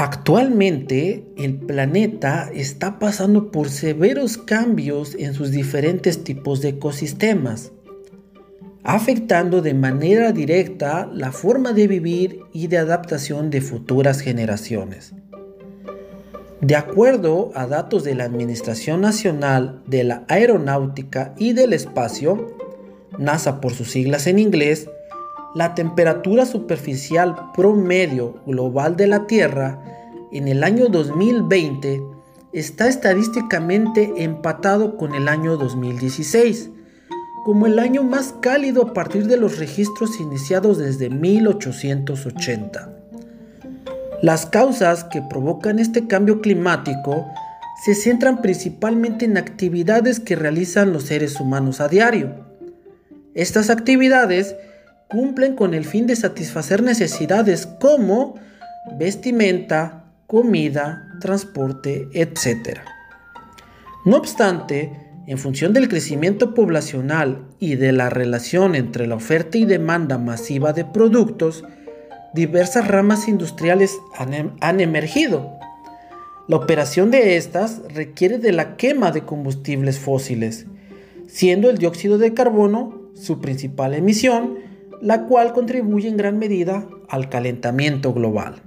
Actualmente el planeta está pasando por severos cambios en sus diferentes tipos de ecosistemas, afectando de manera directa la forma de vivir y de adaptación de futuras generaciones. De acuerdo a datos de la Administración Nacional de la Aeronáutica y del Espacio, NASA por sus siglas en inglés, la temperatura superficial promedio global de la Tierra en el año 2020 está estadísticamente empatado con el año 2016, como el año más cálido a partir de los registros iniciados desde 1880. Las causas que provocan este cambio climático se centran principalmente en actividades que realizan los seres humanos a diario. Estas actividades cumplen con el fin de satisfacer necesidades como vestimenta, comida, transporte, etc. No obstante, en función del crecimiento poblacional y de la relación entre la oferta y demanda masiva de productos, diversas ramas industriales han, em, han, emergido. La operación de estas requiere de la quema de combustibles fósiles, siendo el dióxido de carbono su principal emisión la cual contribuye en gran medida al calentamiento global.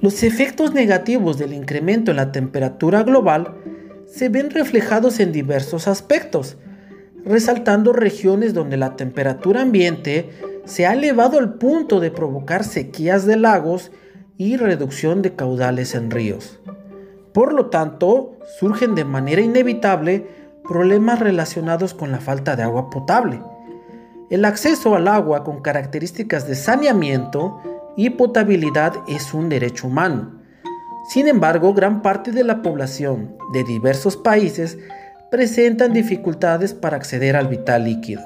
Los efectos negativos del incremento en la temperatura global se ven reflejados en diversos aspectos, resaltando regiones donde la temperatura ambiente se ha elevado al punto de provocar sequías de lagos y reducción de caudales en ríos. Por lo tanto, surgen de manera inevitable problemas relacionados con la falta de agua potable, el acceso al agua con características de saneamiento y potabilidad es un derecho humano. Sin embargo, gran parte de la población de diversos países presentan dificultades para acceder al vital líquido,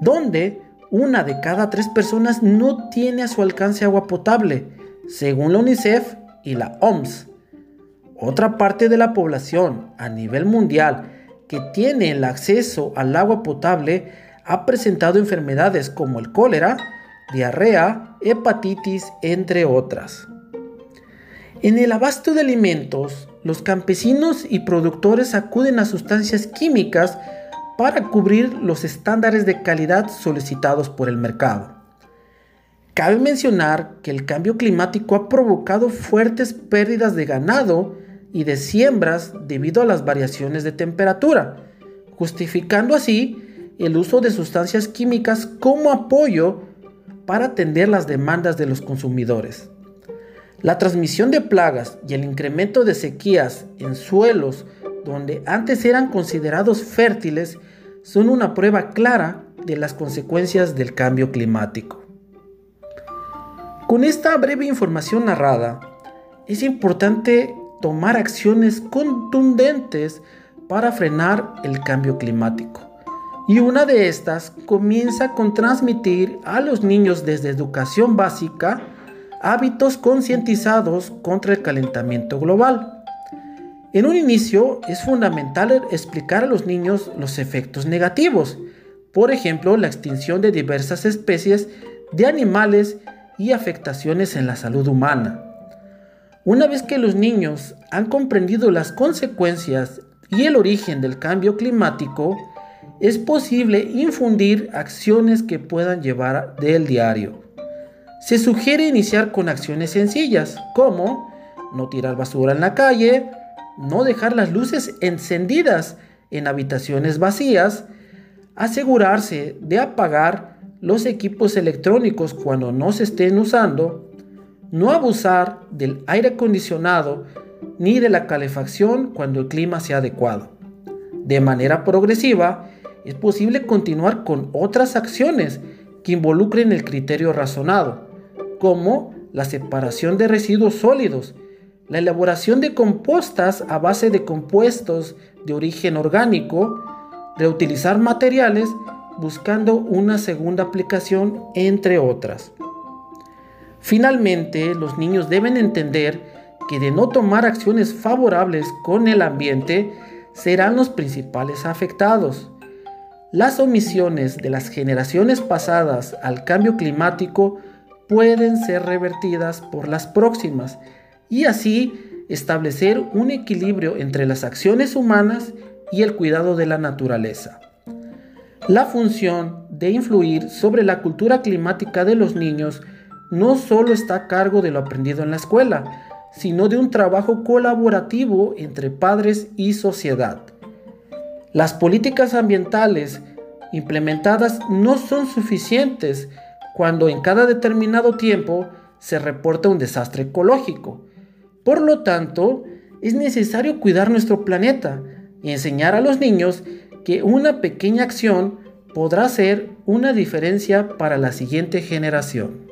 donde una de cada tres personas no tiene a su alcance agua potable, según la UNICEF y la OMS. Otra parte de la población a nivel mundial que tiene el acceso al agua potable ha presentado enfermedades como el cólera, diarrea, hepatitis, entre otras. En el abasto de alimentos, los campesinos y productores acuden a sustancias químicas para cubrir los estándares de calidad solicitados por el mercado. Cabe mencionar que el cambio climático ha provocado fuertes pérdidas de ganado y de siembras debido a las variaciones de temperatura, justificando así el uso de sustancias químicas como apoyo para atender las demandas de los consumidores. La transmisión de plagas y el incremento de sequías en suelos donde antes eran considerados fértiles son una prueba clara de las consecuencias del cambio climático. Con esta breve información narrada, es importante tomar acciones contundentes para frenar el cambio climático. Y una de estas comienza con transmitir a los niños desde educación básica hábitos concientizados contra el calentamiento global. En un inicio es fundamental explicar a los niños los efectos negativos, por ejemplo la extinción de diversas especies de animales y afectaciones en la salud humana. Una vez que los niños han comprendido las consecuencias y el origen del cambio climático, es posible infundir acciones que puedan llevar del diario. Se sugiere iniciar con acciones sencillas, como no tirar basura en la calle, no dejar las luces encendidas en habitaciones vacías, asegurarse de apagar los equipos electrónicos cuando no se estén usando, no abusar del aire acondicionado ni de la calefacción cuando el clima sea adecuado. De manera progresiva, es posible continuar con otras acciones que involucren el criterio razonado, como la separación de residuos sólidos, la elaboración de compostas a base de compuestos de origen orgánico, reutilizar materiales buscando una segunda aplicación, entre otras. Finalmente, los niños deben entender que de no tomar acciones favorables con el ambiente, serán los principales afectados. Las omisiones de las generaciones pasadas al cambio climático pueden ser revertidas por las próximas y así establecer un equilibrio entre las acciones humanas y el cuidado de la naturaleza. La función de influir sobre la cultura climática de los niños no solo está a cargo de lo aprendido en la escuela, sino de un trabajo colaborativo entre padres y sociedad. Las políticas ambientales implementadas no son suficientes cuando en cada determinado tiempo se reporta un desastre ecológico. Por lo tanto, es necesario cuidar nuestro planeta y enseñar a los niños que una pequeña acción podrá ser una diferencia para la siguiente generación.